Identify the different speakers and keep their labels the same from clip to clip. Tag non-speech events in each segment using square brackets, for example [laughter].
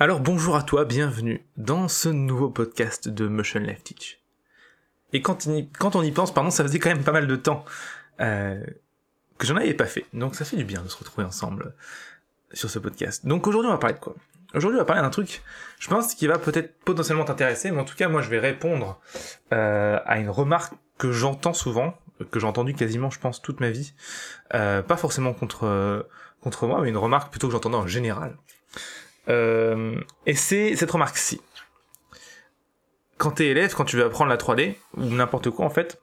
Speaker 1: Alors bonjour à toi, bienvenue dans ce nouveau podcast de Motion Life Teach. Et quand, quand on y pense, pardon, ça faisait quand même pas mal de temps euh, que j'en avais pas fait. Donc ça fait du bien de se retrouver ensemble sur ce podcast. Donc aujourd'hui on va parler de quoi? Aujourd'hui on va parler d'un truc, je pense, qui va peut-être potentiellement t'intéresser, mais en tout cas moi je vais répondre euh, à une remarque que j'entends souvent, que j'ai entendu quasiment je pense toute ma vie, euh, pas forcément contre, contre moi, mais une remarque plutôt que j'entendais en général. Euh, et c'est cette remarque-ci. Quand t'es élève, quand tu veux apprendre la 3D, ou n'importe quoi en fait,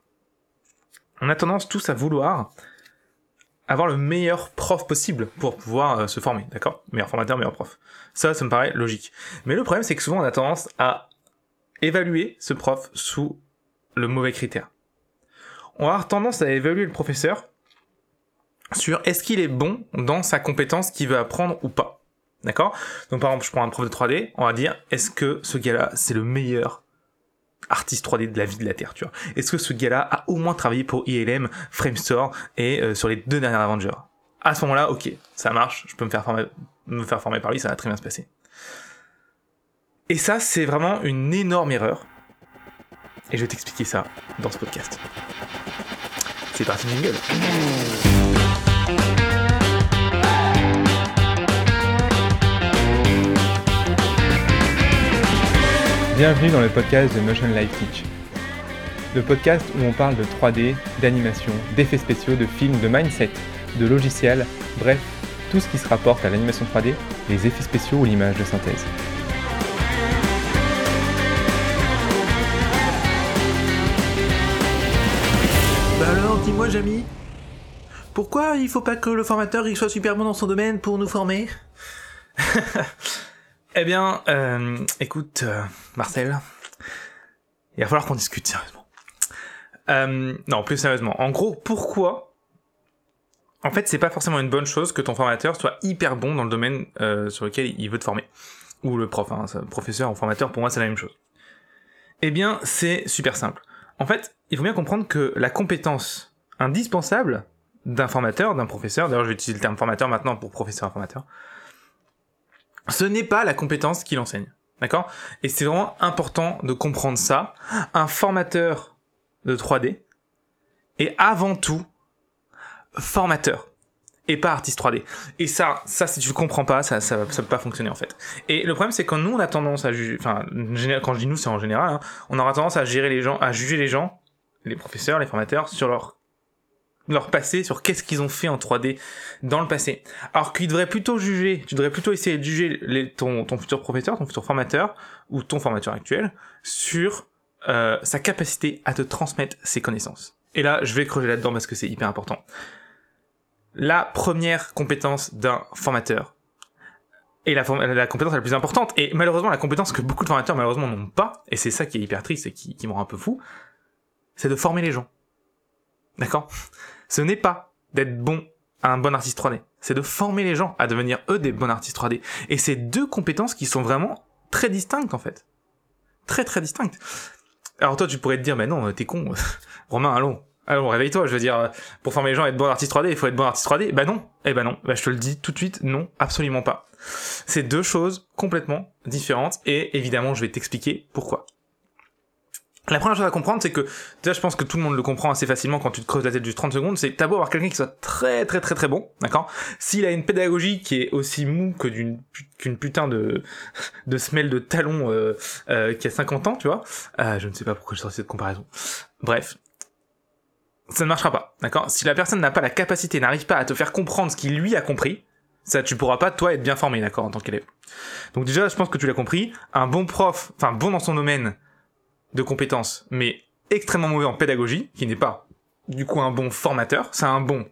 Speaker 1: on a tendance tous à vouloir avoir le meilleur prof possible pour pouvoir euh, se former, d'accord? Meilleur formateur, meilleur prof. Ça, ça me paraît logique. Mais le problème, c'est que souvent on a tendance à évaluer ce prof sous le mauvais critère. On avoir tendance à évaluer le professeur sur est-ce qu'il est bon dans sa compétence qu'il veut apprendre ou pas. D'accord? Donc par exemple, je prends un prof de 3D, on va dire, est-ce que ce gars-là, c'est le meilleur artiste 3D de la vie de la Terre, tu vois? Est-ce que ce gars-là a au moins travaillé pour ILM, Framestore et euh, sur les deux derniers Avengers? À ce moment-là, ok, ça marche, je peux me faire me faire former par lui, ça va très bien se passer. Et ça, c'est vraiment une énorme erreur. Et je vais t'expliquer ça dans ce podcast. C'est parti, jingle.
Speaker 2: Bienvenue dans le podcast de Motion Life Teach. Le podcast où on parle de 3D, d'animation, d'effets spéciaux, de films, de mindset, de logiciels, bref, tout ce qui se rapporte à l'animation 3D, les effets spéciaux ou l'image de synthèse.
Speaker 1: Bah alors, dis-moi, Jamy, pourquoi il faut pas que le formateur il soit super bon dans son domaine pour nous former? [laughs] Eh bien, euh, écoute, euh, Marcel, il va falloir qu'on discute sérieusement. Euh, non, plus sérieusement. En gros, pourquoi En fait, c'est pas forcément une bonne chose que ton formateur soit hyper bon dans le domaine euh, sur lequel il veut te former. Ou le prof, hein, professeur ou formateur, pour moi, c'est la même chose. Eh bien, c'est super simple. En fait, il faut bien comprendre que la compétence indispensable d'un formateur, d'un professeur, d'ailleurs je vais utiliser le terme formateur maintenant pour professeur et formateur, ce n'est pas la compétence qu'il enseigne. D'accord? Et c'est vraiment important de comprendre ça. Un formateur de 3D est avant tout formateur et pas artiste 3D. Et ça, ça si tu le comprends pas, ça, ça, peut pas fonctionner en fait. Et le problème c'est quand nous on a tendance à juger, enfin quand je dis nous c'est en général, hein, on aura tendance à gérer les gens, à juger les gens, les professeurs, les formateurs sur leur leur passé, sur qu'est-ce qu'ils ont fait en 3D dans le passé. Alors qu'ils devraient plutôt juger, tu devrais plutôt essayer de juger ton, futur professeur, ton futur formateur, ou ton formateur actuel, sur euh, sa capacité à te transmettre ses connaissances. Et là, je vais creuser là-dedans parce que c'est hyper important. La première compétence d'un formateur, et la, la, compétence la plus importante, et malheureusement la compétence que beaucoup de formateurs malheureusement n'ont pas, et c'est ça qui est hyper triste et qui, qui me rend un peu fou, c'est de former les gens. D'accord? Ce n'est pas d'être bon à un bon artiste 3D, c'est de former les gens à devenir eux des bons artistes 3D. Et c'est deux compétences qui sont vraiment très distinctes en fait. Très très distinctes. Alors toi tu pourrais te dire, mais non, t'es con, [laughs] Romain, allons, allons, réveille-toi, je veux dire, pour former les gens à être bon artiste 3D, il faut être bon artiste 3D. Bah non, eh ben non, bah je te le dis tout de suite, non, absolument pas. C'est deux choses complètement différentes et évidemment je vais t'expliquer pourquoi. La première chose à comprendre, c'est que, déjà, je pense que tout le monde le comprend assez facilement quand tu te creuses la tête juste 30 secondes, c'est que t'as beau avoir quelqu'un qui soit très très très très bon, d'accord? S'il a une pédagogie qui est aussi mou que d'une qu'une putain de [laughs] de semelle de talon euh, euh, qui a 50 ans, tu vois euh, Je ne sais pas pourquoi je sorti cette comparaison. Bref, ça ne marchera pas, d'accord? Si la personne n'a pas la capacité, n'arrive pas à te faire comprendre ce qu'il lui a compris, ça, tu pourras pas, toi, être bien formé, d'accord, en tant qu'élève. Donc déjà, je pense que tu l'as compris, un bon prof, enfin bon dans son domaine, de compétences, mais extrêmement mauvais en pédagogie, qui n'est pas du coup un bon formateur, c'est un bon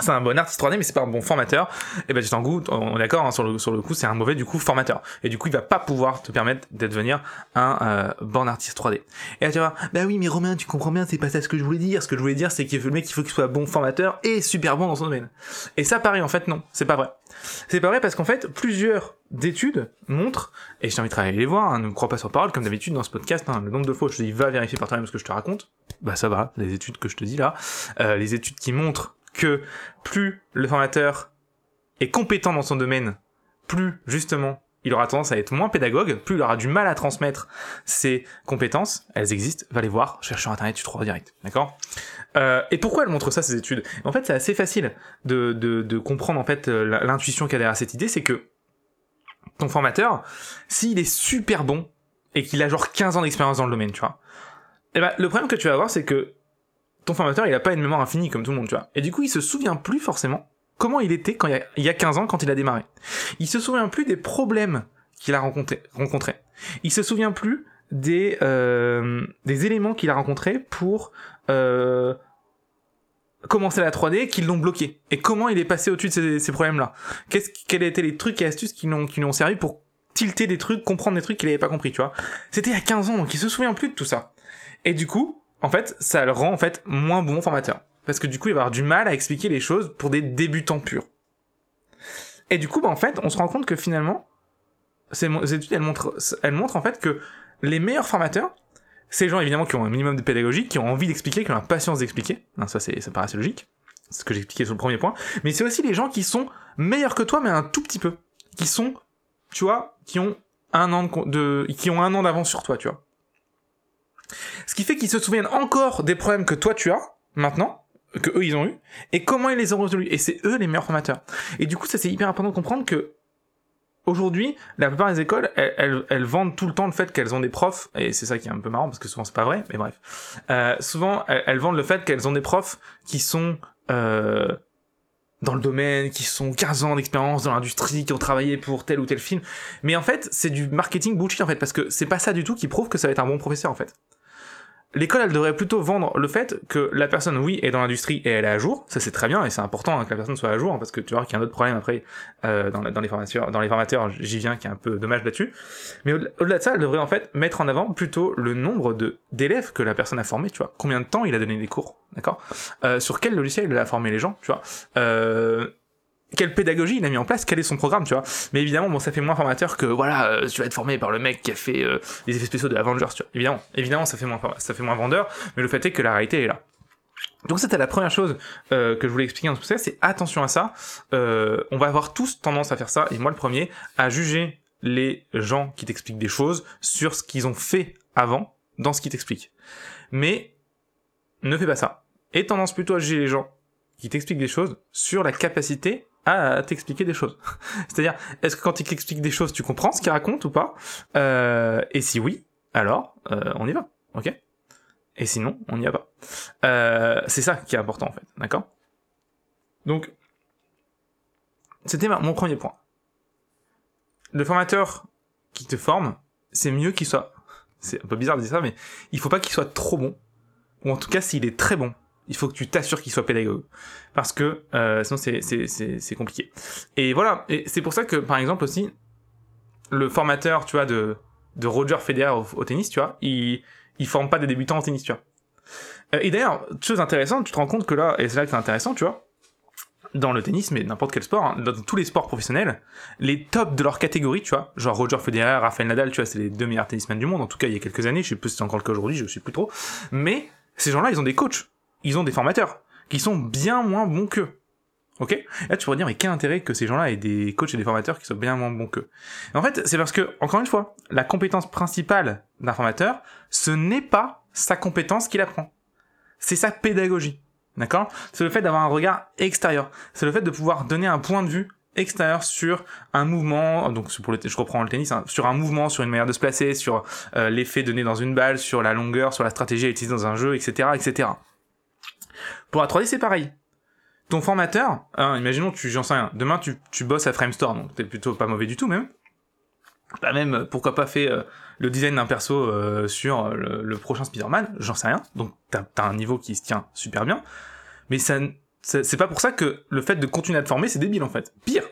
Speaker 1: c'est un bon artiste 3D mais c'est pas un bon formateur. Et ben goût on est d'accord hein, sur le sur le coup c'est un mauvais du coup formateur. Et du coup il va pas pouvoir te permettre de devenir un euh, bon artiste 3D et là tu vas bah oui mais Romain tu comprends bien c'est pas ça ce que je voulais dire. Ce que je voulais dire c'est qu'il le mec il faut qu'il soit bon formateur et super bon dans son domaine. Et ça pareil en fait non c'est pas vrai. C'est pas vrai parce qu'en fait plusieurs d'études montrent, et j'ai envie de les voir, hein, ne me crois pas sur parole, comme d'habitude dans ce podcast, hein, le nombre de fois où je te dis va vérifier par toi-même ce que je te raconte, bah ça va, les études que je te dis là, euh, les études qui montrent que plus le formateur est compétent dans son domaine, plus justement il aura tendance à être moins pédagogue, plus il aura du mal à transmettre ses compétences. Elles existent, va les voir, cherche sur internet, tu trouveras direct, d'accord? Euh, Et pourquoi elle montre ça ces études? En fait, c'est assez facile de, comprendre en fait euh, l'intuition qu'il y a derrière cette idée, c'est que ton formateur, s'il est super bon et qu'il a genre 15 ans d'expérience dans le domaine, tu vois, eh ben, le problème que tu vas avoir, c'est que ton formateur, il a pas une mémoire infinie comme tout le monde, tu vois. Et du coup, il se souvient plus forcément comment il était quand il y a, il y a 15 ans quand il a démarré. Il se souvient plus des problèmes qu'il a rencontrés. Rencontré. Il se souvient plus des, euh, des éléments qu'il a rencontrés pour euh, commencer la 3D qui l'ont bloqué. Et comment il est passé au-dessus de ces, problèmes-là. Qu'est-ce, quels étaient les trucs et astuces qui l'ont, qui l'ont servi pour tilter des trucs, comprendre des trucs qu'il avait pas compris, tu vois. C'était à 15 ans, donc il se souvient plus de tout ça. Et du coup, en fait, ça le rend en fait moins bon formateur. Parce que du coup, il va avoir du mal à expliquer les choses pour des débutants purs. Et du coup, bah, en fait, on se rend compte que finalement, ces études, elles montrent, elles montrent en fait que les meilleurs formateurs, c'est les gens évidemment qui ont un minimum de pédagogie, qui ont envie d'expliquer, qui ont la patience d'expliquer. Ça, c'est, ça paraît assez logique. Ce que j'expliquais sur le premier point. Mais c'est aussi les gens qui sont meilleurs que toi, mais un tout petit peu. Qui sont, tu vois, qui ont un an de, de qui ont un an d'avance sur toi, tu vois. Ce qui fait qu'ils se souviennent encore des problèmes que toi tu as, maintenant, que eux ils ont eu, et comment ils les ont résolus. Et c'est eux les meilleurs formateurs. Et du coup, ça c'est hyper important de comprendre que aujourd'hui, la plupart des écoles, elles, elles, vendent tout le temps le fait qu'elles ont des profs, et c'est ça qui est un peu marrant parce que souvent c'est pas vrai, mais bref. Euh, souvent, elles, elles, vendent le fait qu'elles ont des profs qui sont euh, dans le domaine, qui sont 15 ans d'expérience dans l'industrie, qui ont travaillé pour tel ou tel film. Mais en fait, c'est du marketing bullshit en fait, parce que c'est pas ça du tout qui prouve que ça va être un bon professeur en fait. L'école, elle devrait plutôt vendre le fait que la personne, oui, est dans l'industrie et elle est à jour. Ça, c'est très bien et c'est important hein, que la personne soit à jour hein, parce que tu vois qu'il y a un autre problème après euh, dans, les formateurs. Dans les formateurs, j'y viens, qui est un peu dommage là-dessus. Mais au-delà de ça, elle devrait en fait mettre en avant plutôt le nombre d'élèves que la personne a formé. Tu vois, combien de temps il a donné des cours, d'accord? Euh, Sur quel logiciel il a formé les gens, tu vois? Euh, quelle pédagogie il a mis en place, quel est son programme, tu vois. Mais évidemment, bon, ça fait moins formateur que voilà, euh, tu vas être formé par le mec qui a fait euh, les effets spéciaux de Avengers, tu vois. Évidemment, évidemment, ça fait moins, ça fait moins vendeur, mais le fait est que la réalité est là. Donc c'était la première chose euh, que je voulais expliquer dans tout ça, c'est attention à ça. Euh, on va avoir tous tendance à faire ça, et moi le premier, à juger les gens qui t'expliquent des choses sur ce qu'ils ont fait avant dans ce qu'ils t'expliquent. Mais ne fais pas ça. Et tendance plutôt à juger les gens qui t'expliquent des choses sur la capacité à t'expliquer des choses. [laughs] C'est-à-dire, est-ce que quand il t'explique des choses, tu comprends ce qu'il raconte ou pas? Euh, Et si oui, alors euh, on y va, ok? Et sinon, on n'y va pas. Euh, c'est ça qui est important en fait, d'accord? Donc, c'était mon premier point. Le formateur qui te forme, c'est mieux qu'il soit. C'est un peu bizarre de dire ça, mais il faut pas qu'il soit trop bon, ou en tout cas s'il est très bon, il faut que tu t'assures qu'il soit pédagogue. Parce que euh, sinon c'est compliqué. Et voilà. Et c'est pour ça que par exemple aussi le formateur tu vois de de Roger Federer au, au tennis tu vois il il forme pas des débutants en tennis tu vois. Euh, et d'ailleurs chose intéressante tu te rends compte que là et c'est là que c'est intéressant tu vois dans le tennis, mais n'importe quel sport, hein, dans tous les sports professionnels, les tops de leur catégorie, tu vois, genre Roger Federer, Rafael Nadal, tu vois, c'est les deux meilleurs tennismen du monde, en tout cas il y a quelques années, je sais plus si c'est encore le cas aujourd'hui, je sais plus trop, mais ces gens-là, ils ont des coachs, ils ont des formateurs qui sont bien moins bons qu'eux. Ok? Là, tu pourrais dire, mais quel intérêt que ces gens-là aient des coachs et des formateurs qui soient bien moins bons qu'eux? En fait, c'est parce que, encore une fois, la compétence principale d'un formateur, ce n'est pas sa compétence qu'il apprend. C'est sa pédagogie. D'accord? C'est le fait d'avoir un regard extérieur. C'est le fait de pouvoir donner un point de vue extérieur sur un mouvement, donc pour le, je reprends le tennis, hein, sur un mouvement, sur une manière de se placer, sur euh, l'effet donné dans une balle, sur la longueur, sur la stratégie à utiliser dans un jeu, etc., etc. Pour la 3D, c'est pareil. Ton formateur, hein, imaginons, tu, j'en sais rien, demain tu, tu bosses à Framestore, donc t'es plutôt pas mauvais du tout même. Bah même, pourquoi pas fait euh, le design d'un perso euh, sur le, le, prochain Spider-Man, j'en sais rien. Donc t'as as un niveau qui se tient super bien. Mais ça, c'est pas pour ça que le fait de continuer à te former, c'est débile en fait. Pire,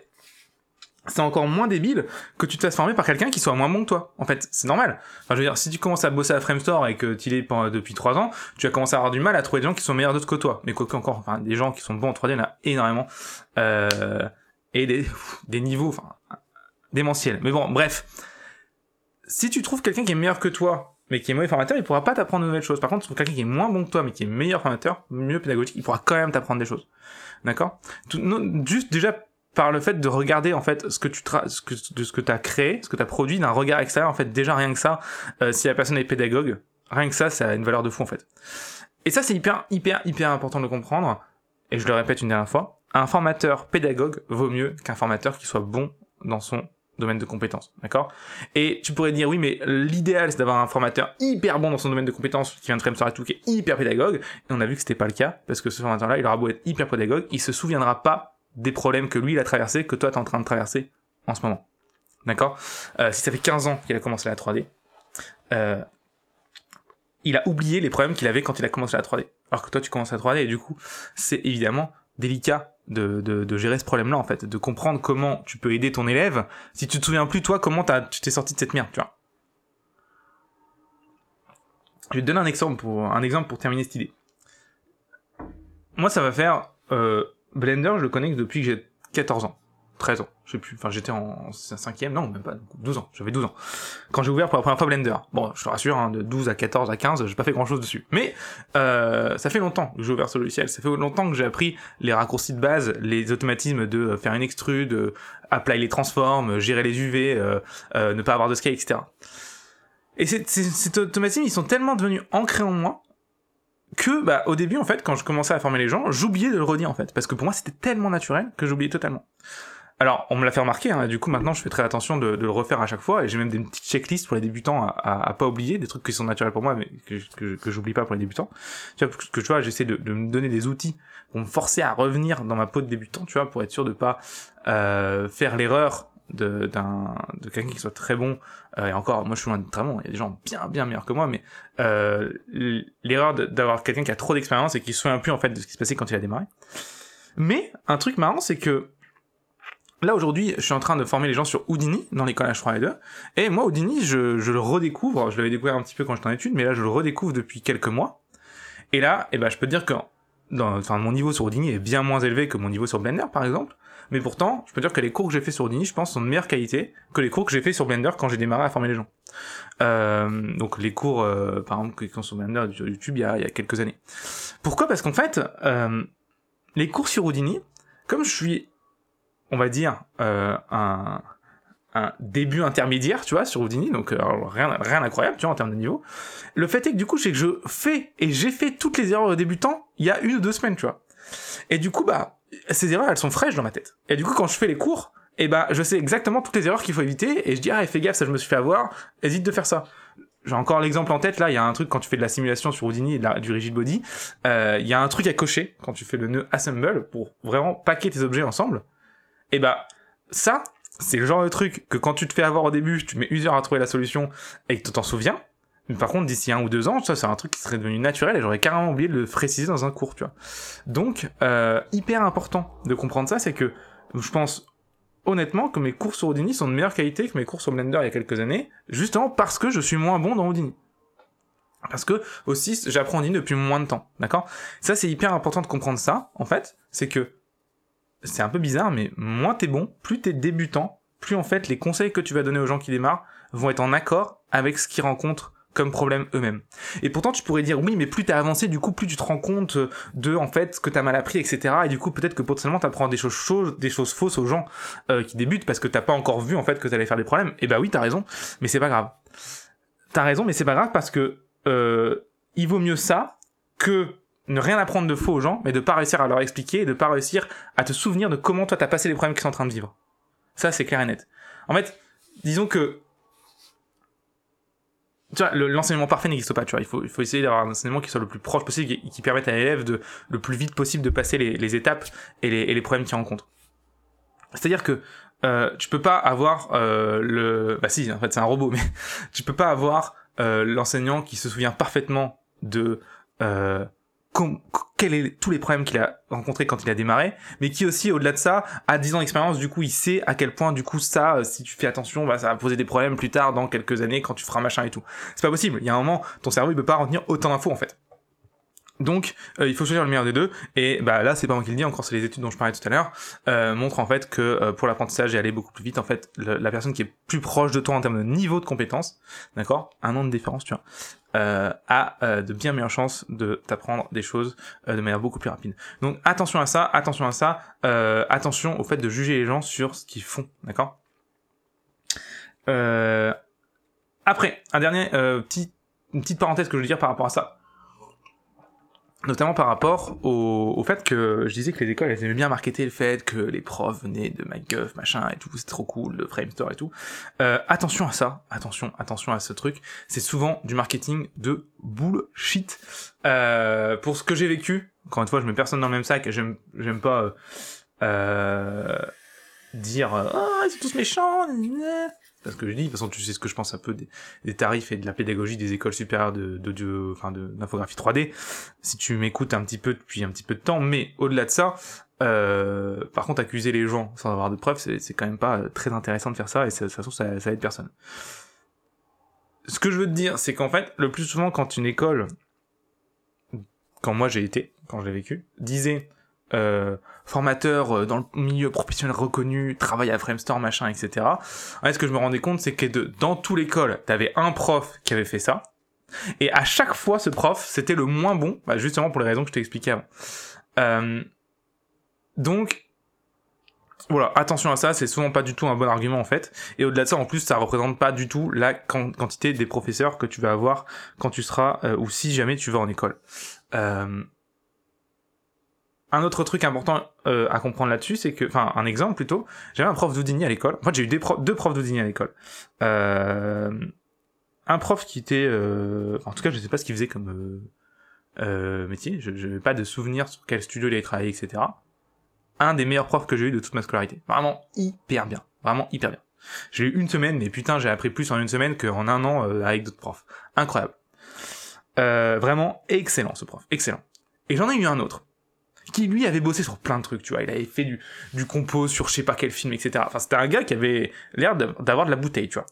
Speaker 1: c'est encore moins débile que tu te fasses former par quelqu'un qui soit moins bon que toi. En fait, c'est normal. Enfin, je veux dire, si tu commences à bosser à Framestore et que tu l'es depuis 3 ans, tu vas commencer à avoir du mal à trouver des gens qui sont meilleurs d'autres que toi. Mais quoi encore, enfin, des gens qui sont bons en 3D, il y en a énormément. Euh, et des, des niveaux, enfin, démentiels. Mais bon, bref. Si tu trouves quelqu'un qui est meilleur que toi, mais qui est mauvais formateur, il pourra pas t'apprendre de nouvelles choses. Par contre, si tu trouves quelqu'un qui est moins bon que toi, mais qui est meilleur formateur, mieux pédagogique, il pourra quand même t'apprendre des choses. D'accord? Juste déjà par le fait de regarder en fait ce que tu ce que de ce que tu as créé, ce que tu as produit d'un regard extérieur en fait déjà rien que ça euh, si la personne est pédagogue, rien que ça ça a une valeur de fou en fait. Et ça c'est hyper hyper hyper important de comprendre et je le répète une dernière fois, un formateur pédagogue vaut mieux qu'un formateur qui soit bon dans son domaine de compétences, d'accord? Et tu pourrais dire oui, mais l'idéal c'est d'avoir un formateur hyper bon dans son domaine de compétences qui vient de et tout, qui est hyper pédagogue. Et on a vu que c'était pas le cas parce que ce formateur-là, il aura beau être hyper pédagogue, il se souviendra pas des problèmes que lui il a traversé, que toi t'es en train de traverser en ce moment, d'accord? Euh, Si ça fait 15 ans qu'il a commencé la 3D, euh, il a oublié les problèmes qu'il avait quand il a commencé la 3D. Alors que toi tu commences la 3D et du coup c'est évidemment délicat de, de, de gérer ce problème-là en fait, de comprendre comment tu peux aider ton élève si tu te souviens plus toi comment as, tu t'es sorti de cette merde, tu vois. Je vais te donner un exemple pour un exemple pour terminer cette idée. Moi, ça va faire euh, Blender, je le connais depuis que j'ai 14 ans. 13 ans, je sais plus, enfin j'étais en cinquième, non même pas, 12 ans, j'avais 12 ans. Quand j'ai ouvert pour la première fois Blender. Bon, je te rassure, hein, de 12 à 14 à 15, j'ai pas fait grand chose dessus. Mais euh, ça fait longtemps que j'ai ouvert ce logiciel, ça fait longtemps que j'ai appris les raccourcis de base, les automatismes de faire une extrude, de apply les transforms, gérer les UV, euh, euh, ne pas avoir de scale, etc. Et ces automatismes, ils sont tellement devenus ancrés en moi que bah au début en fait quand je commençais à former les gens j'oubliais de le redire en fait parce que pour moi c'était tellement naturel que j'oubliais totalement alors, on me l'a fait remarquer, hein, du coup maintenant je fais très attention de, le refaire à chaque fois, et j'ai même des petites checklists pour les débutants à, à, pas oublier, des trucs qui sont naturels pour moi, mais que, que, que j'oublie pas pour les débutants. Tu vois, que, tu vois, j'essaie de, de, me donner des outils pour me forcer à revenir dans ma peau de débutant, tu vois, pour être sûr de pas euh, faire l'erreur de, de quelqu'un qui soit très bon, euh, et encore, moi je suis loin d'être très bon, il y a des gens bien bien meilleurs que moi, mais euh, l'erreur d'avoir quelqu'un qui a trop d'expérience et qui se souvient plus en fait de ce qui se passait quand il a démarré. Mais un truc marrant, c'est que Là aujourd'hui, je suis en train de former les gens sur Houdini dans l'école H3 et 2. Et moi, Houdini, je, je le redécouvre. Je l'avais découvert un petit peu quand j'étais en études, mais là, je le redécouvre depuis quelques mois. Et là, eh ben, je peux dire que dans, enfin, mon niveau sur Houdini est bien moins élevé que mon niveau sur Blender, par exemple. Mais pourtant, je peux dire que les cours que j'ai fait sur Houdini, je pense, sont de meilleure qualité que les cours que j'ai fait sur Blender quand j'ai démarré à former les gens. Euh, donc les cours, euh, par exemple, qui sont sur Blender sur YouTube il y a, il y a quelques années. Pourquoi? Parce qu'en fait, euh, les cours sur Houdini, comme je suis on va dire, euh, un, un début intermédiaire, tu vois, sur Houdini, donc euh, rien, rien d'incroyable, tu vois, en termes de niveau. Le fait est que du coup, c'est que je fais et j'ai fait toutes les erreurs de débutant il y a une ou deux semaines, tu vois. Et du coup, bah, ces erreurs, elles sont fraîches dans ma tête. Et du coup, quand je fais les cours, eh bah, je sais exactement toutes les erreurs qu'il faut éviter, et je dis, ah, fais gaffe, ça je me suis fait avoir, hésite de faire ça. J'ai encore l'exemple en tête, là, il y a un truc quand tu fais de la simulation sur Houdini et du rigid body, euh, il y a un truc à cocher quand tu fais le nœud assemble pour vraiment paquer tes objets ensemble. Et bah, ça, c'est le genre de truc que quand tu te fais avoir au début, tu mets une heure à trouver la solution et que tu t'en souviens. Par contre, d'ici un ou deux ans, ça, c'est un truc qui serait devenu naturel et j'aurais carrément oublié de le préciser dans un cours, tu vois. Donc, euh, hyper important de comprendre ça, c'est que je pense honnêtement que mes cours sur Houdini sont de meilleure qualité que mes cours sur Blender il y a quelques années, justement parce que je suis moins bon dans Houdini. Parce que aussi, j'apprends Houdini depuis moins de temps, d'accord? Ça, c'est hyper important de comprendre ça, en fait, c'est que c'est un peu bizarre, mais moins t'es bon, plus t'es débutant, plus en fait les conseils que tu vas donner aux gens qui démarrent vont être en accord avec ce qu'ils rencontrent comme problème eux-mêmes. Et pourtant, tu pourrais dire oui, mais plus t'as avancé, du coup, plus tu te rends compte de en fait ce que t'as mal appris, etc. Et du coup, peut-être que potentiellement t'apprends des choses choses, des choses fausses aux gens euh, qui débutent parce que t'as pas encore vu en fait que t'allais faire des problèmes. Et bah oui, t'as raison, mais c'est pas grave. T'as raison, mais c'est pas grave parce que euh, il vaut mieux ça que ne rien apprendre de faux aux gens, mais de pas réussir à leur expliquer et de pas réussir à te souvenir de comment toi t'as passé les problèmes qu'ils sont en train de vivre. Ça, c'est clair et net. En fait, disons que tu vois, l'enseignement parfait n'existe pas, tu vois. Il faut, il faut essayer d'avoir un enseignement qui soit le plus proche possible qui permette à l'élève de, le plus vite possible de passer les, les étapes et les, et les problèmes qu'il rencontre. C'est-à-dire que, euh, tu peux pas avoir euh, le, bah si, en fait, c'est un robot, [laughs] mais tu peux pas avoir euh, l'enseignant qui se souvient parfaitement de euh, quels est tous les problèmes qu'il a rencontrés quand il a démarré, mais qui aussi, au-delà de ça, a 10 ans d'expérience, du coup, il sait à quel point, du coup, ça, euh, si tu fais attention, bah, ça va poser des problèmes plus tard, dans quelques années, quand tu feras machin et tout. C'est pas possible. Il y a un moment, ton cerveau, il peut pas retenir autant d'infos, en fait. Donc, euh, il faut choisir le meilleur des deux. Et bah là, c'est pas moi qui le dis, encore c'est les études dont je parlais tout à l'heure, euh, montrent en fait que euh, pour l'apprentissage et aller beaucoup plus vite, en fait, la personne qui est plus proche de toi en termes de niveau de compétence, d'accord, un an de différence, tu vois, euh, a de bien meilleures chances de t'apprendre des choses de manière beaucoup plus rapide. Donc attention à ça, attention à ça, attention au fait de juger les gens sur ce qu'ils font, d'accord? Après, un dernier petit, une petite parenthèse que je veux dire par rapport à ça notamment par rapport au, fait que je disais que les écoles elles aimaient bien marketer le fait que les profs venaient de MacGuff machin et tout c'est trop cool de Framestore et tout. Euh, attention à ça attention attention à ce truc. C'est souvent du marketing de bullshit. Euh, pour ce que j'ai vécu encore une fois je mets personne dans le même sac j'aime pas euh, dire ah ils sont tous méchants gna, gna. C'est pas ce que je dis de toute façon tu sais ce que je pense un peu des, tarifs et de la pédagogie des écoles supérieures de d'audio enfin d'infographie 3D si tu m'écoutes un petit peu depuis un petit peu de temps, mais au-delà de ça, euh, par contre, accuser les gens sans avoir de preuves, c'est quand même pas très intéressant de faire ça, et de toute façon, ça, ça aide personne. Ce que je veux te dire, c'est qu'en fait, le plus souvent, quand une école, quand moi j'ai été, quand je l'ai vécu, disait euh, formateur euh, dans le milieu professionnel reconnu, travaille à Framestore, machin, etc. Ce que je me rendais compte, c'est que de, dans tout l'école, t'avais un prof qui avait fait ça, et à chaque fois, ce prof, c'était le moins bon, bah, justement pour les raisons que je t'ai expliquées avant. Euh, donc, voilà, attention à ça, c'est souvent pas du tout un bon argument en fait. Et au-delà de ça, en plus, ça représente pas du tout la quan- quantité des professeurs que tu vas avoir quand tu seras, euh, ou si jamais tu vas en école. Euh, un autre truc important euh, à comprendre là-dessus, c'est que, enfin, un exemple plutôt, j'avais un prof d'Houdini à l'école. En fait, j'ai eu deux profs d'Houdini à l'école. Euh, un prof qui était, euh, en tout cas, je sais pas ce qu'il faisait comme euh, métier. Je n'ai pas de souvenir sur quel studio il avait travaillé, etc. Un des meilleurs profs que j'ai eu de toute ma scolarité. Vraiment hyper bien. Vraiment hyper bien. J'ai eu une semaine, mais putain, j'ai appris plus en une semaine qu'en un an avec d'autres profs. Incroyable. Vraiment excellent ce prof, excellent. Et j'en ai eu un autre qui lui avait bossé sur plein de trucs, tu vois. Il avait fait du, du compo sur je sais pas quel film, etc. Enfin, c'était un gars qui avait l'air d'av- d'avoir de la bouteille, tu vois.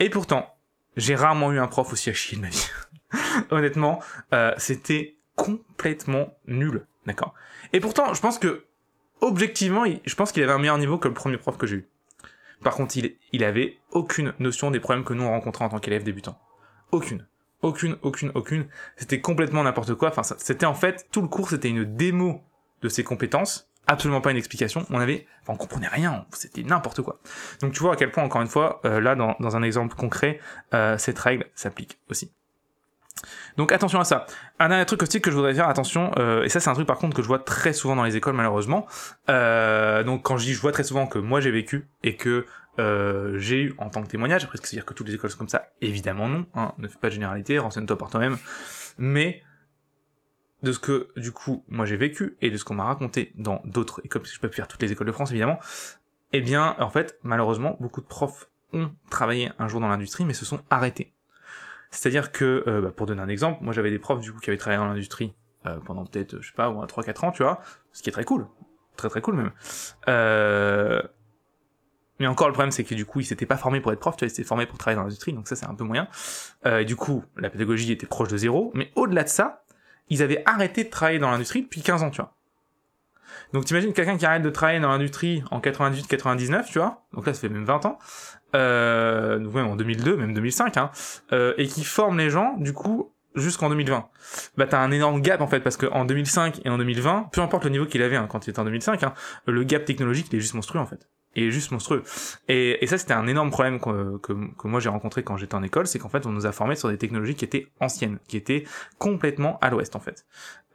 Speaker 1: Et pourtant, j'ai rarement eu un prof aussi à chier de ma vie. [laughs] Honnêtement, euh, c'était complètement nul, d'accord. Et pourtant, je pense que objectivement, je pense qu'il avait un meilleur niveau que le premier prof que j'ai eu. Par contre, il, il avait aucune notion des problèmes que nous on en tant qu'élèves débutants. Aucune. Aucune, aucune, aucune. C'était complètement n'importe quoi. Enfin, c'était en fait, tout le cours, c'était une démo de ses compétences. Absolument pas une explication. On avait, enfin, on comprenait rien. C'était n'importe quoi. Donc, tu vois à quel point, encore une fois, euh, là, dans, dans un exemple concret, euh, cette règle s'applique aussi. Donc attention à ça. Un dernier truc aussi que je voudrais faire attention, euh, et ça c'est un truc par contre que je vois très souvent dans les écoles malheureusement. Euh, donc quand je dis je vois très souvent que moi j'ai vécu et que euh, j'ai eu en tant que témoignage, après est-ce que c'est dire que toutes les écoles sont comme ça Évidemment non, hein, ne fais pas de généralité, renseigne-toi par toi-même. Mais de ce que du coup moi j'ai vécu et de ce qu'on m'a raconté dans d'autres écoles, parce que je peux pas faire toutes les écoles de France évidemment, eh bien en fait malheureusement beaucoup de profs ont travaillé un jour dans l'industrie mais se sont arrêtés. C'est-à-dire que, euh, bah, pour donner un exemple, moi j'avais des profs du coup qui avaient travaillé dans l'industrie euh, pendant peut-être, je sais pas, 3-4 ans, tu vois, ce qui est très cool, très très cool même. Euh... Mais encore le problème c'est que du coup ils s'étaient pas formés pour être profs, tu vois, ils s'étaient formés pour travailler dans l'industrie, donc ça c'est un peu moyen. Euh, et du coup la pédagogie était proche de zéro, mais au-delà de ça, ils avaient arrêté de travailler dans l'industrie depuis 15 ans, tu vois. Donc t'imagines quelqu'un qui arrête de travailler dans l'industrie en 98-99, tu vois, donc là ça fait même 20 ans, euh, même en 2002, même 2005, hein, euh, et qui forme les gens, du coup, jusqu'en 2020. Bah t'as un énorme gap en fait, parce qu'en 2005 et en 2020, peu importe le niveau qu'il avait hein, quand il était en 2005, hein, le gap technologique il est juste monstrueux en fait. Est juste monstrueux. Et, et ça c'était un énorme problème que, que, que moi j'ai rencontré quand j'étais en école, c'est qu'en fait on nous a formés sur des technologies qui étaient anciennes, qui étaient complètement à l'ouest en fait.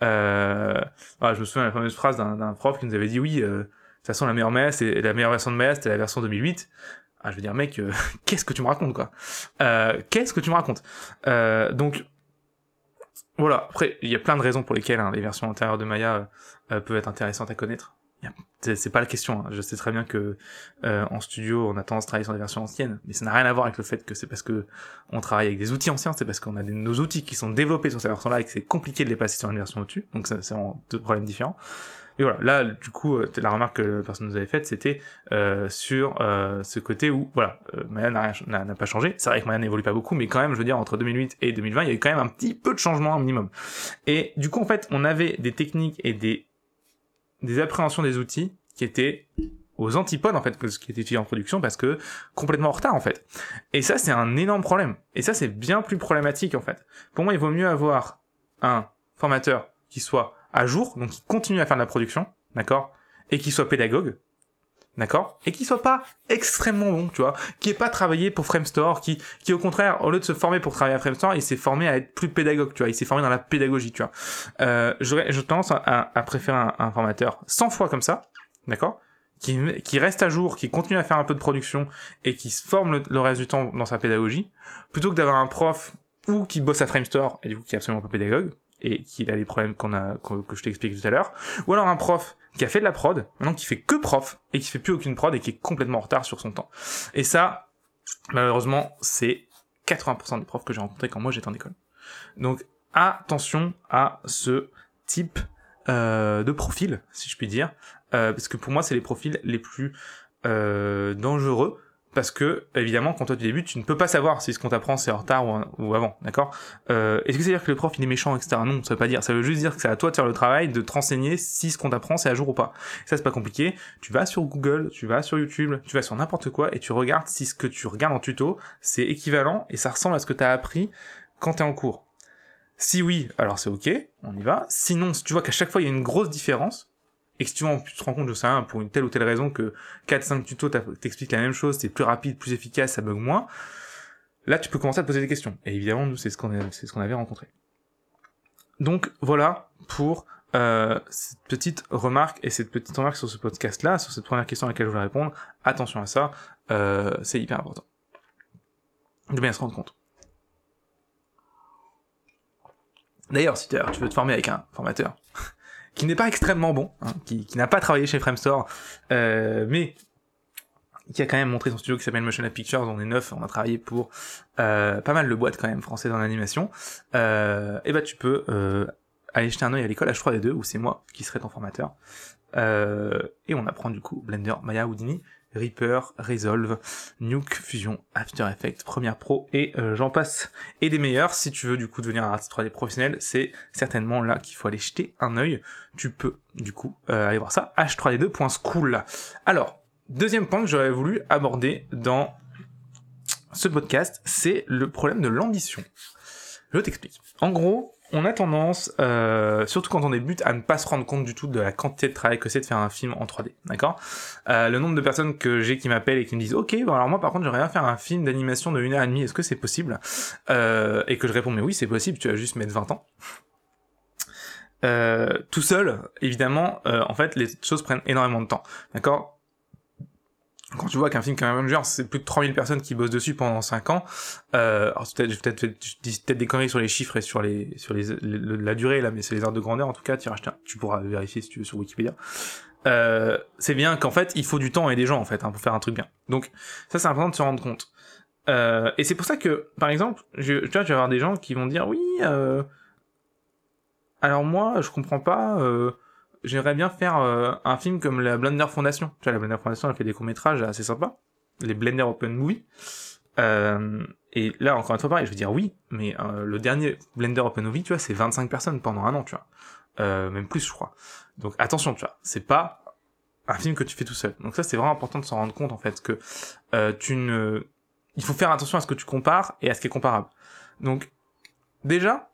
Speaker 1: Euh, je me souviens de la fameuse phrase d'un prof qui nous avait dit oui, euh, de toute façon la meilleure MES, et la meilleure version de MES c'était la version 2008. Ah, je veux dire, mec, euh, [laughs] qu'est-ce que tu me racontes, quoi? Euh, Qu'est-ce que tu me racontes? Euh, Donc, voilà. Après, il y a plein de raisons pour lesquelles hein, les versions antérieures de Maya peuvent être intéressantes à connaître. C'est pas la question. hein. Je sais très bien que euh, en studio, on a tendance à travailler sur des versions anciennes, mais ça n'a rien à voir avec le fait que c'est parce que on travaille avec des outils anciens, c'est parce qu'on a nos outils qui sont développés sur ces versions-là et que c'est compliqué de les passer sur une version au-dessus. Donc, c'est deux problèmes différents. et voilà, là, du coup, euh, la remarque que la personne nous avait faite, c'était euh, sur euh, ce côté où, voilà, euh, Maya n'a pas changé. C'est vrai que Maya n'évolue pas beaucoup, mais quand même, je veux dire, entre 2008 et 2020, il y a eu quand même un petit peu de changement, un minimum. Et du coup, en fait, on avait des techniques et des, des appréhensions des outils qui étaient aux antipodes, en fait, que ce qui était utilisé en production, parce que complètement en retard, en fait. Et ça, c'est un énorme problème. Et ça, c'est bien plus problématique, en fait. Pour moi, il vaut mieux avoir un formateur qui soit à jour, donc qui continue à faire de la production, d'accord, et qui soit pédagogue, d'accord, et qui soit pas extrêmement bon, tu vois, qui ait pas travaillé pour Framestore, qui, qui au contraire, au lieu de se former pour travailler à Framestore, il s'est formé à être plus pédagogue, tu vois, il s'est formé dans la pédagogie, tu vois. Euh, j'aurais, je tendance à, à préférer un, un formateur 100 fois comme ça, d'accord, qui, qui reste à jour, qui continue à faire un peu de production et qui se forme le, le reste du temps dans sa pédagogie, plutôt que d'avoir un prof ou qui bosse à Framestore et du coup qui est absolument pas pédagogue et qui a les problèmes qu'on a que, je t'ai expliqué tout à l'heure, ou alors un prof qui a fait de la prod, maintenant qui fait que prof et qui fait plus aucune prod et qui est complètement en retard sur son temps. Et ça, malheureusement, c'est 80% des profs que j'ai rencontrés quand moi j'étais en école. Donc attention à ce type euh, de profil, si je puis dire, euh, parce que pour moi c'est les profils les plus euh, dangereux parce que évidemment quand toi tu débutes tu ne peux pas savoir si ce qu'on t'apprend c'est en retard ou, avant d'accord? Euh, est-ce que ça veut dire que le prof il est méchant etc non ça veut pas dire. Ça veut juste dire que c'est à toi de faire le travail de te renseigner si ce qu'on t'apprend c'est à jour ou pas. Ça c'est pas compliqué. Tu vas sur Google tu vas sur YouTube tu vas sur n'importe quoi et tu regardes si ce que tu regardes en tuto c'est équivalent et ça ressemble à ce que tu as appris quand tu es en cours. Si oui alors c'est ok on y va. Sinon si tu vois qu'à chaque fois il y a une grosse différence et que si tu, te rends compte, je sais rien, pour une telle ou telle raison que 4-5 tutos t'expliquent la même chose, c'est plus rapide, plus efficace, ça bug moins, là tu peux commencer à te poser des questions. Et évidemment, nous, c'est ce qu'on ce qu'on avait rencontré. Donc voilà pour euh, cette petite remarque et cette petite remarque sur ce podcast-là, sur cette première question à laquelle je voulais répondre. Attention à ça, euh, c'est hyper important. De bien se rendre compte. D'ailleurs, si tu veux te former avec un formateur qui n'est pas extrêmement bon, hein, qui, n'a pas travaillé chez Framestore, euh, mais qui a quand même montré son studio qui s'appelle Motion Pictures, on est neuf, on a travaillé pour euh, pas mal de boîtes quand même françaises en animation, euh, et bah tu peux euh, aller jeter un oeil à l'école H3D2 où c'est moi qui serai ton formateur, euh, et on apprend du coup Blender, Maya, Houdini, Reaper, Resolve, Nuke, Fusion, After Effects, Premiere Pro et euh, j'en passe. Et des meilleurs, si tu veux du coup devenir un artiste 3D professionnel, c'est certainement là qu'il faut aller jeter un œil. Tu peux du coup euh, aller voir ça, h3d2.school. Alors, deuxième point que j'aurais voulu aborder dans ce podcast, c'est le problème de l'ambition. Je t'explique. En gros, on a tendance, euh, surtout quand on débute, à ne pas se rendre compte du tout de la quantité de travail que c'est de faire un film en 3D, d'accord? Euh, Le nombre de personnes que j'ai qui m'appellent et qui me disent « Ok, bon alors moi par contre j'aimerais bien faire un film d'animation de 1 heure et demie, est-ce que c'est possible? Euh, Et que je réponds « Mais oui, c'est possible, tu vas juste mettre 20 ans. » tout seul, évidemment, en fait, les choses prennent énormément de temps, d'accord? Quand tu vois qu'un film comme Avengers, c'est plus de 3000 personnes qui bossent dessus pendant 5 ans, euh, alors peut-être, peut-être, je dis peut-être des conneries sur les chiffres et sur les, sur les, la durée, là, mais c'est les ordres de grandeur, en tout cas, tu, tu pourras vérifier si tu veux sur Wikipédia. Euh, c'est bien qu'en fait, il faut du temps et des gens, en fait, hein, pour faire un truc bien. Donc, ça, c'est important de se rendre compte. Euh, et c'est pour ça que, par exemple, je, tu vois, tu vas avoir des gens qui vont dire, oui, euh, alors moi, je comprends pas, euh, j'aimerais bien faire euh, un film comme la Blender Foundation. Tu vois, la Blender Foundation, elle fait des courts-métrages assez sympas. Les Blender Open Movie. Euh, et là, encore une fois, pareil, je veux dire oui, mais euh, le dernier Blender Open Movie, tu vois, c'est 25 personnes pendant un an, tu vois. Euh, même plus, je crois. Donc attention, tu vois, c'est pas un film que tu fais tout seul. Donc ça, c'est vraiment important de s'en rendre compte, en fait, que euh, tu ne... Il faut faire attention à ce que tu compares et à ce qui est comparable. Donc, déjà,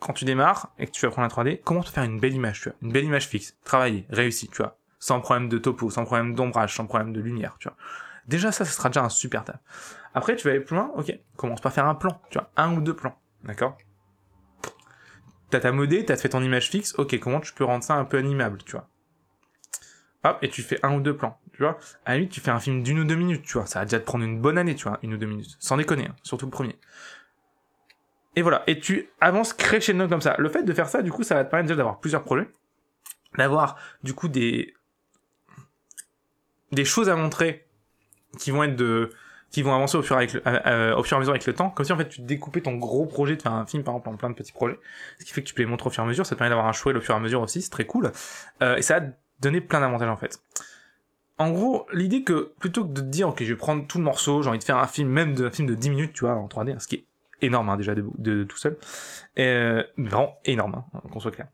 Speaker 1: quand tu démarres et que tu vas prendre la 3D, comment te faire une belle image, tu vois, une belle image fixe, travaillée, réussie, tu vois, sans problème de topo, sans problème d'ombrage, sans problème de lumière, tu vois? Déjà ça, ce sera déjà un super taf. Après, tu vas aller plus loin, ok, commence par faire un plan, tu vois, un ou deux plans, d'accord? T'as ta modée, t'as fait ton image fixe, ok, comment tu peux rendre ça un peu animable, tu vois? Hop, et tu fais un ou deux plans, tu vois? À la tu fais un film d'une ou deux minutes, tu vois, ça va déjà te prendre une bonne année, tu vois, une ou deux minutes, sans déconner, hein, surtout le premier. Et voilà, et tu avances crescendo comme ça. Le fait de faire ça, du coup, ça va te permettre déjà d'avoir plusieurs projets, d'avoir du coup des des choses à montrer qui vont être de qui vont avancer au fur, et euh, euh, à mesure avec le temps, comme si en fait tu découpais ton gros projet de faire un film par exemple en plein de petits projets, ce qui fait que tu peux les montrer au fur et à mesure, ça te permet d'avoir un choix au fur et à mesure aussi, c'est très cool, Euh, et ça va donner plein d'avantages en fait. En gros, l'idée que plutôt que de te dire ok je vais prendre tout le morceau, j'ai envie de faire un film, même de, un film de 10 minutes, tu vois, en 3D, hein, ce qui est énorme hein, déjà de, de- tout seul, euh, vraiment énorme, hein, qu'on soit clair.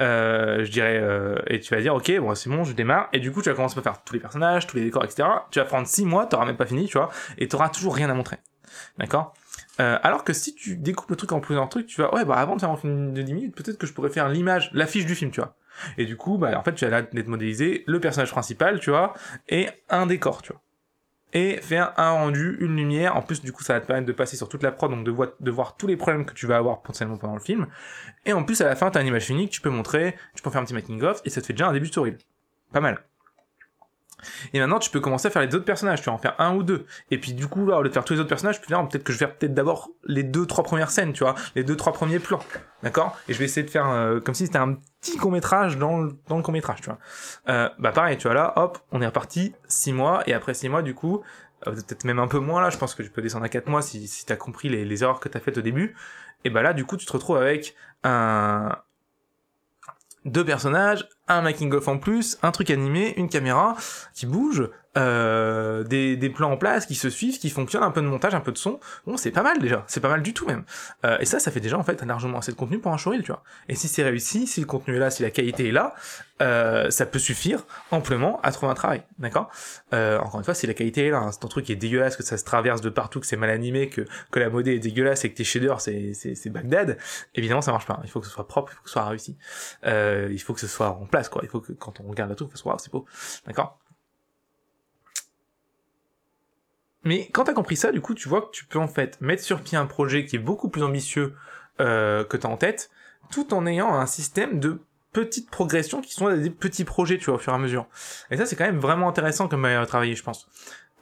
Speaker 1: Euh, je dirais, euh, et tu vas dire, ok, bon, c'est bon, je démarre, et du coup, tu vas commencer à faire tous les personnages, tous les décors, etc. Tu vas prendre 6 mois, t'auras même pas fini, tu vois, et t'auras toujours rien à montrer. D'accord? Euh, alors que si tu découpes le truc en plusieurs trucs, tu vas, ouais, bah avant de faire un film de 10 minutes, peut-être que je pourrais faire l'image, l'affiche du film, tu vois. Et du coup, bah en fait, tu vas là être modélisé le personnage principal, tu vois, et un décor, tu vois. Et faire un rendu, une lumière. En plus, du coup, ça va te permettre de passer sur toute la prod, donc de, voir- tous les problèmes que tu vas avoir potentiellement pendant le film. Et en plus, à la fin, t'as une image finie que tu peux montrer, tu peux faire un petit making of, et ça te fait déjà un début de story. Pas mal. Et maintenant, tu peux commencer à faire les autres personnages, tu vas en faire un ou deux. Et puis, du coup, là, au lieu de faire tous les autres personnages, tu peut-être que je vais faire peut-être d'abord les deux, trois premières scènes, tu vois, les deux, trois premiers plans. D'accord? Et je vais essayer de faire euh, comme si c'était un petit court-métrage dans le, dans le court-métrage, tu vois. Euh, bah, pareil, tu vois, là, hop, on est reparti six mois, et après six mois, du coup, euh, peut-être même un peu moins, là, je pense que tu peux descendre à quatre mois si, si t'as compris les, les erreurs que t'as faites au début. Et bah là, du coup, tu te retrouves avec un, deux personnages, un making of en plus, un truc animé, une caméra qui bouge, euh, des, des plans en place qui se suivent, qui fonctionnent, un peu de montage, un peu de son. Bon, c'est pas mal déjà, c'est pas mal du tout même. Euh, et ça, ça fait déjà en fait largement assez de contenu pour un showreel, tu vois. Et si c'est réussi, si le contenu est là, si la qualité est là, euh, ça peut suffire amplement à trouver un travail, d'accord? Euh, Encore une fois, si la qualité est là, hein, ton truc est dégueulasse, que ça se traverse de partout, que c'est mal animé, que, que la modée est dégueulasse et que tes shaders c'est c'est c'est Bagdad, évidemment ça marche pas. Il faut que ce soit propre, il faut que ce soit réussi. Euh, il faut que ce soit en place, quoi. Il faut que quand on regarde le truc, il faut se voir, c'est beau, d'accord? Mais quand t'as compris ça, du coup, tu vois que tu peux en fait mettre sur pied un projet qui est beaucoup plus ambitieux euh, que t'as en tête, tout en ayant un système de petites progressions qui sont des petits projets, tu vois, au fur et à mesure. Et ça, c'est quand même vraiment intéressant comme manière de travailler, je pense.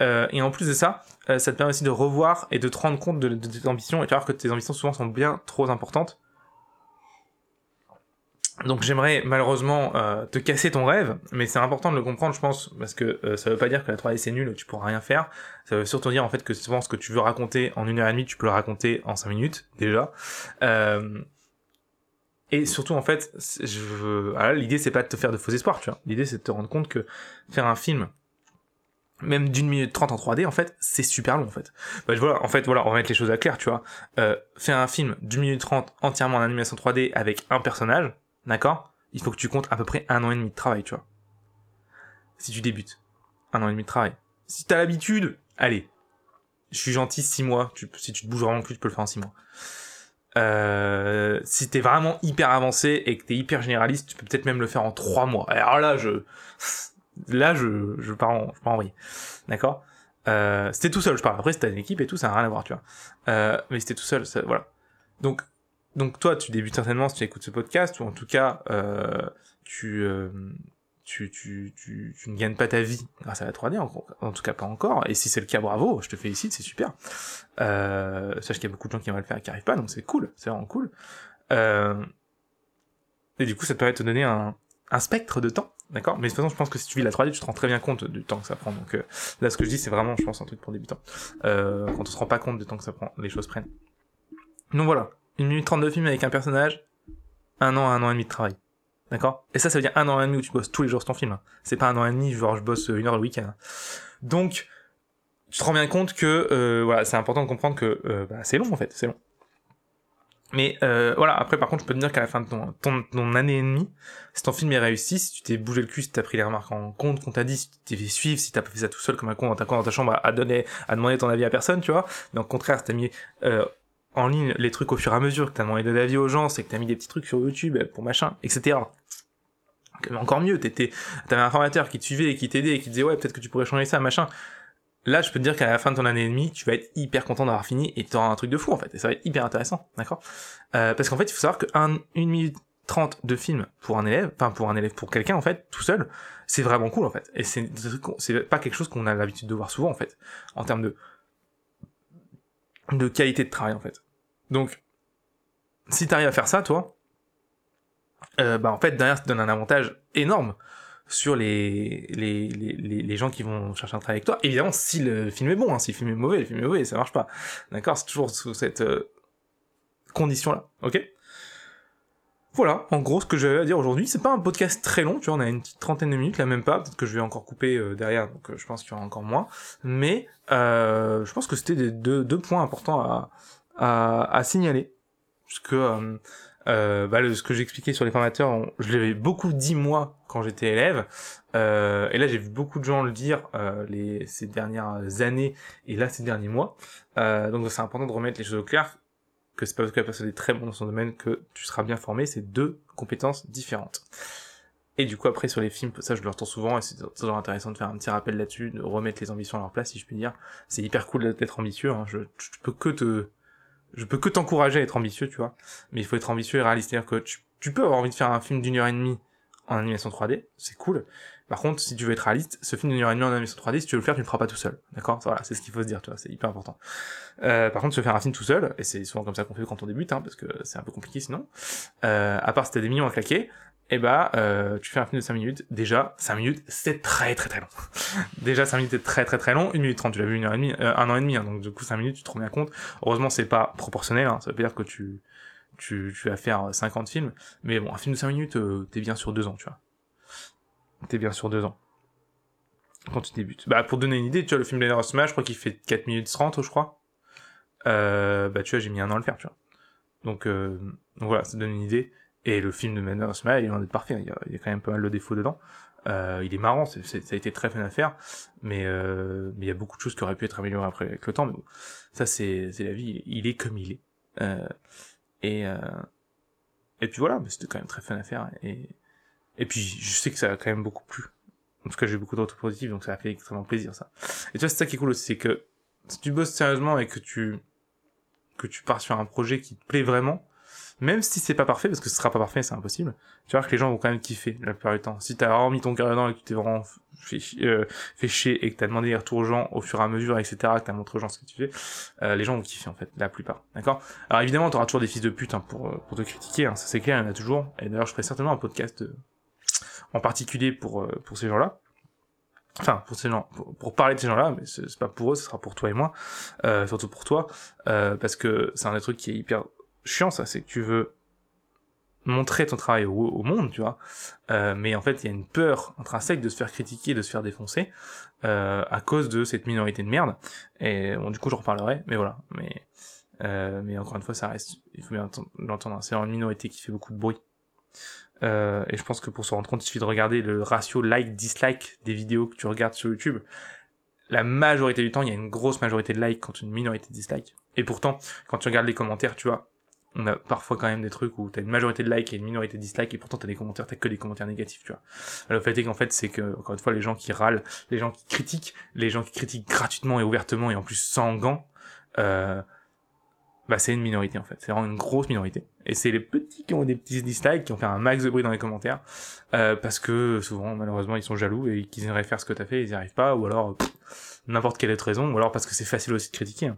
Speaker 1: Euh, et en plus de ça, euh, ça te permet aussi de revoir et de te rendre compte de, de tes ambitions et de voir que tes ambitions souvent sont bien trop importantes. Donc j'aimerais malheureusement euh, te casser ton rêve, mais c'est important de le comprendre, je pense, parce que euh, ça veut pas dire que la 3D c'est nul, tu pourras rien faire. Ça veut surtout dire en fait que souvent ce que tu veux raconter en une heure et demie, tu peux le raconter en cinq minutes déjà. Euh, et surtout en fait, je voilà, l'idée c'est pas de te faire de faux espoirs, tu vois. L'idée c'est de te rendre compte que faire un film même d'une minute trente en 3D, en fait, c'est super long, en fait. Bah, voilà, en fait, voilà, on va mettre les choses à clair, tu vois. Euh, faire un film d'une minute trente entièrement en animation 3D avec un personnage, d'accord? Il faut que tu comptes à peu près un an et demi de travail, tu vois. Si tu débutes. Un an et demi de travail. Si t'as l'habitude, allez. Je suis gentil, six mois. Tu, si tu te bouges vraiment le cul, tu peux le faire en six mois. Euh, si t'es vraiment hyper avancé et que t'es hyper généraliste, tu peux peut-être même le faire en trois mois. Alors là, je, là, je, je pars en, je en. D'accord? Euh, c'était tout seul, je parle. Après, t'as une équipe et tout, ça n'a rien à voir, tu vois. Euh, mais c'était tout seul, ça, voilà. Donc, donc toi, tu débutes certainement si tu écoutes ce podcast, ou en tout cas, euh, tu, euh, tu, tu, tu, ne gagnes pas ta vie grâce à la 3D, en, tout cas pas encore. Et si c'est le cas, bravo, je te félicite, c'est super. Euh, sache qu'il y a beaucoup de gens qui aimeraient le faire et qui arrivent pas, donc c'est cool, c'est vraiment cool. Euh, et du coup, ça te permet de te donner un, un spectre de temps, d'accord? Mais de toute façon, je pense que si tu vis la 3D, tu te rends très bien compte du temps que ça prend. Donc euh, là, ce que je dis, c'est vraiment, je pense, un truc pour débutants. Quand on se rend pas compte du temps que ça prend, les choses prennent. Donc voilà, une minute trente de film avec un personnage, un an, un an et demi de travail. D'accord? Et ça, ça veut dire un an et demi où tu bosses tous les jours sur ton film. C'est pas un an et demi, genre je bosse une heure le week-end. Donc, tu te rends bien compte que euh, voilà, c'est important de comprendre que euh, bah, c'est long en fait, c'est long. Mais euh, voilà, après par contre, je peux te dire qu'à la fin de ton, année et demie, si ton film est réussi, si tu t'es bougé le cul, si t'as pris les remarques en compte, qu'on t'a dit, si tu t'es fait suivre, si t'as pas fait ça tout seul comme un con dans ta, dans ta chambre à, donner, à demander ton avis à personne, tu vois, mais au contraire, si t'as mis en ligne les trucs au fur et à mesure, que t'as demandé de l'avis aux gens, c'est que t'as mis des petits trucs sur YouTube pour machin, etc. Mais encore mieux, t'étais, t'avais un formateur qui te suivait et qui t'aidait et qui disait ouais peut-être que tu pourrais changer ça, machin. Là, je peux te dire qu'à la fin de ton année et demie, tu vas être hyper content d'avoir fini et tu auras un truc de fou en fait, et ça va être hyper intéressant, d'accord? Euh, Parce qu'en fait, il faut savoir que un, une minute trente de film pour un élève, enfin pour un élève, pour quelqu'un en fait, tout seul, c'est vraiment cool en fait. Et c'est c'est pas quelque chose qu'on a l'habitude de voir souvent en fait, en termes de de qualité de travail en fait. Donc, si t'arrives à faire ça, toi, euh, bah en fait derrière ça te donne un avantage énorme sur les, gens qui vont chercher un travail avec toi. Évidemment, si le film est bon, hein, si le film est mauvais, le film est mauvais, ça marche pas. D'accord? C'est toujours sous cette euh, condition-là, ok? Voilà, en gros, ce que j'avais à dire aujourd'hui, c'est pas un podcast très long, tu vois, on a une petite trentaine de minutes, là même pas, peut-être que je vais encore couper euh, derrière, donc je pense qu'il y aura encore moins, mais je pense que c'était deux, deux points importants à, à, à signaler, puisque euh, euh, bah, ce que j'expliquais sur les formateurs, je l'avais beaucoup dit moi quand j'étais élève, euh, et là j'ai vu beaucoup de gens le dire euh, les, ces dernières années et là ces derniers mois. Euh, donc c'est important de remettre les choses au clair que c'est pas parce que la personne est très bon dans son domaine que tu seras bien formé, c'est deux compétences différentes. Et du coup après sur les films, ça je le retourne souvent et c'est toujours intéressant de faire un petit rappel là-dessus, de remettre les ambitions à leur place si je puis dire. C'est hyper cool d'être ambitieux, hein. je, je peux que te je peux que t'encourager à être ambitieux, tu vois. Mais il faut être ambitieux et réaliste. C'est-à-dire que tu, peux avoir envie de faire un film d'une heure et demie en animation 3D, c'est cool. Par contre, si tu veux être réaliste, ce film d'une heure et demie en animation 3D, si tu veux le faire, tu le feras pas tout seul. D'accord? Voilà, c'est ce qu'il faut se dire, tu vois, c'est hyper important. Euh, par contre, se faire un film tout seul, et c'est souvent comme ça qu'on fait quand on débute, hein, parce que c'est un peu compliqué sinon, euh, à part si t'as des millions à claquer, et eh bah, euh, tu fais un film de 5 minutes. Déjà, 5 minutes, c'est très très très long. [laughs] Déjà, 5 minutes, c'est très très très long. 1 minute 30, tu l'as vu une euh, un an et demi, hein, donc du coup, 5 minutes, tu te rends bien compte. Heureusement, c'est pas proportionnel, hein, ça veut dire que tu, tu, tu vas faire 50 films. Mais bon, un film de 5 minutes, euh, t'es bien sur 2 ans, tu vois. T'es bien sur 2 ans. Quand tu débutes. Bah, pour donner une idée, tu vois, le film Blade Smash, je crois qu'il fait 4 minutes 30, je crois. Bah, tu vois, j'ai mis un an à le faire, tu vois. Donc, donc voilà, ça donne une idée. Et le film de Manor Smile, il est loin d'être parfait. Il y, a, quand même pas mal de défauts dedans. Euh, il est marrant, ça a été très fun à faire, mais euh, mais il y a beaucoup de choses qui auraient pu être améliorées après avec le temps. Mais bon, ça c'est la vie. Il est comme il est. Euh, et euh, et puis voilà, c'était quand même très fun à faire. Et et puis je sais que ça a quand même beaucoup plu. En tout cas, j'ai beaucoup de retours positifs, donc ça a fait extrêmement plaisir ça. Et tu vois, c'est ça qui est cool aussi, c'est que si tu bosses sérieusement et que tu que tu pars sur un projet qui te plaît vraiment, même si c'est pas parfait, parce que ce sera pas parfait, c'est impossible, tu vois que les gens vont quand même kiffer la plupart du temps. Si t'as vraiment mis ton cœur dedans et que tu t'es vraiment fait, euh, fait chier et que t'as demandé des retours aux gens au fur et à mesure, etc., que t'as montré aux gens ce que tu fais, euh, les gens vont kiffer en fait, la plupart. D'accord? Alors évidemment, t'auras toujours des fils de pute hein, pour, pour te critiquer, hein, ça c'est clair, il y en a toujours. Et d'ailleurs, je ferai certainement un podcast euh, en particulier pour, euh, pour ces gens-là. Enfin, pour ces gens, pour, pour parler de ces gens-là, mais c'est pas pour eux, ce sera pour toi et moi, euh, surtout pour toi, parce que c'est un des trucs qui est hyper chiant, ça, c'est que tu veux montrer ton travail au, monde, tu vois. Euh, mais en fait, il y a une peur intrinsèque de se faire critiquer, de se faire défoncer euh, à cause de cette minorité de merde. Et bon, du coup, j'en reparlerai, mais voilà. Mais euh, mais encore une fois, ça reste, il faut bien l'entendre. Hein. C'est une minorité qui fait beaucoup de bruit. Euh, et je pense que pour se rendre compte, il suffit de regarder le ratio like-dislike des vidéos que tu regardes sur YouTube. La majorité du temps, il y a une grosse majorité de likes contre une minorité de dislikes. Et pourtant, quand tu regardes les commentaires, tu vois, on a parfois quand même des trucs où t'as une majorité de likes et une minorité de dislikes et pourtant t'as des commentaires, t'as que des commentaires négatifs, tu vois. Le fait est qu'en fait, c'est que, encore une fois, les gens qui râlent, les gens qui critiquent, les gens qui critiquent gratuitement et ouvertement et en plus sans gants, euh, bah c'est une minorité en fait. C'est vraiment une grosse minorité. Et c'est les petits qui ont des petits dislikes, qui ont fait un max de bruit dans les commentaires, euh, parce que souvent, malheureusement, ils sont jaloux et qu'ils aimeraient faire ce que t'as fait, ils y arrivent pas, ou alors n'importe quelle autre raison, ou alors parce que c'est facile aussi de critiquer. Hein.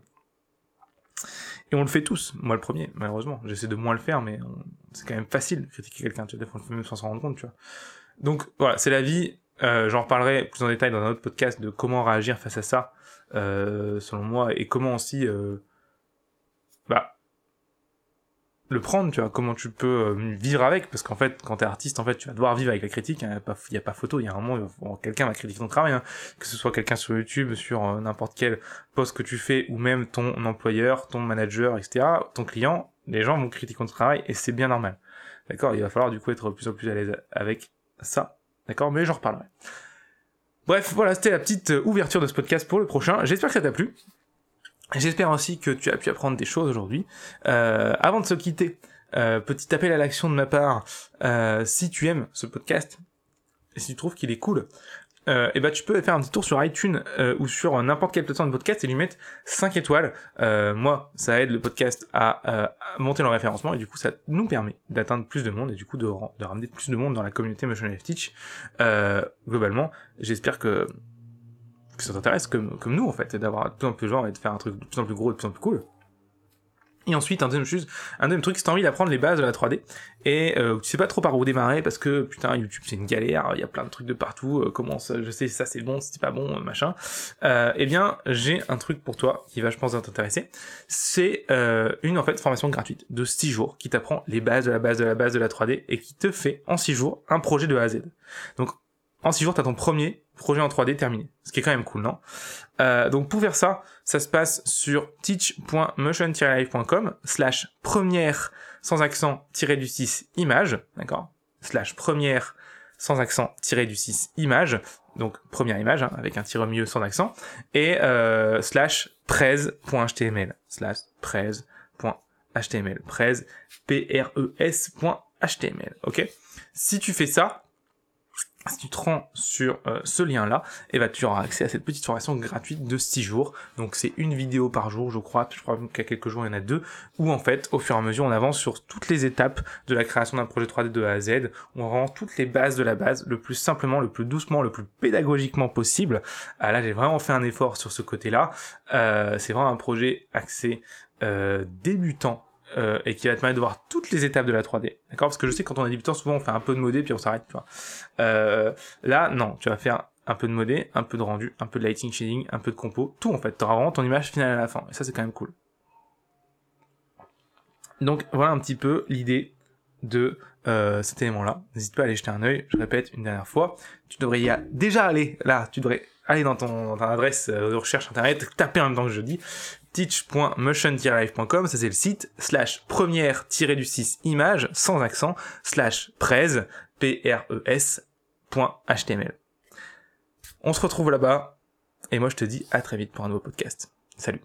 Speaker 1: Et on le fait tous, moi le premier, malheureusement. J'essaie de moins le faire, mais c'est quand même facile de critiquer quelqu'un, tu vois, des fois on le fait même sans s'en rendre compte, tu vois. Donc voilà, c'est la vie. Euh, J'en reparlerai plus en détail dans un autre podcast de comment réagir face à ça, euh, selon moi, et comment aussi, euh, le prendre, tu vois, comment tu peux euh, vivre avec, parce qu'en fait, quand t'es artiste, en fait, tu vas devoir vivre avec la critique, il hein, n'y a, pas photo, il y a un moment, bon, quelqu'un va critiquer ton travail, hein, que ce soit quelqu'un sur YouTube, sur euh, n'importe quel poste que tu fais, ou même ton employeur, ton manager, etc., ton client, les gens vont critiquer ton travail, et c'est bien normal. D'accord? Il va falloir du coup être plus en plus à l'aise avec ça, d'accord? Mais j'en reparlerai. Bref, voilà, c'était la petite euh, ouverture de ce podcast pour le prochain. J'espère que ça t'a plu. J'espère aussi que tu as pu apprendre des choses aujourd'hui. Euh, avant de se quitter, euh, petit appel à l'action de ma part. Euh, si tu aimes ce podcast, et si tu trouves qu'il est cool, euh, et bah tu peux faire un petit tour sur iTunes euh, ou sur n'importe quelle plateforme de podcast et lui mettre 5 étoiles. Moi, ça aide le podcast à, monter le référencement et du coup ça nous permet d'atteindre plus de monde et du coup de, de ramener plus de monde dans la communauté Motion Life Teach. globalement, j'espère que que ça t'intéresse comme, nous en fait, d'avoir de plus en plus de gens et de faire un truc de plus en plus gros et de plus en plus cool. Et ensuite, un deuxième, chose, un deuxième truc, envie d'apprendre les bases de la 3D, et euh, tu sais pas trop par où démarrer, parce que, putain, YouTube, c'est une galère, il y a plein de trucs de partout, euh, comment ça, je sais, ça c'est bon, c'est pas bon, euh, machin, eh bien, j'ai un truc pour toi, qui va, je pense, t'intéresser. C'est une, en fait, formation gratuite, de 6 jours, qui t'apprend les bases de la base de la base de la 3D, et qui te fait, en 6 jours, un projet de A à Z. Donc, en 6 jours, t'as ton premier projet en 3D terminé. Ce qui est quand même cool, non? Euh, Donc pour faire ça, ça se passe sur teach.motion-live.com slash première sans accent tiré du 6 image, d'accord? Slash première sans accent tiré du 6 image, donc première image hein, avec un tiré au milieu sans accent, et euh, slash prez.html, slash prez.html, prez, P-R-E-S.html, ok? Si tu fais ça, si tu te rends sur euh, ce lien-là, et bah, tu auras accès à cette petite formation gratuite de 6 jours. Donc c'est une vidéo par jour, je crois. Je crois qu'il y a quelques jours, il y en a deux. Où en fait, au fur et à mesure, on avance sur toutes les étapes de la création d'un projet 3D de A à Z. On rend toutes les bases de la base, le plus simplement, le plus doucement, le plus pédagogiquement possible. Ah, là, j'ai vraiment fait un effort sur ce côté-là. Euh, c'est vraiment un projet axé euh, débutant euh, et qui va te permettre de voir toutes les étapes de la 3D. D'accord? Parce que je sais que quand on est débutant, souvent on fait un peu de modé puis on s'arrête. Euh, là, non, tu vas faire un peu de modé, un peu de rendu, un peu de lighting shading, un peu de compo, tout en fait. Tu auras vraiment ton image finale à la fin. Et ça, c'est quand même cool. Donc voilà un petit peu l'idée de euh, cet élément-là. N'hésite pas à aller jeter un œil. Je répète une dernière fois. Tu devrais y aller, déjà aller là. Tu devrais aller dans ton, dans ton adresse de recherche internet, taper en même temps que je dis teach.motion-live.com, ça c'est le site, slash première-du-6 image, sans accent, slash prez, P-R-E-S, .html. On se retrouve là-bas, et moi je te dis à très vite pour un nouveau podcast. Salut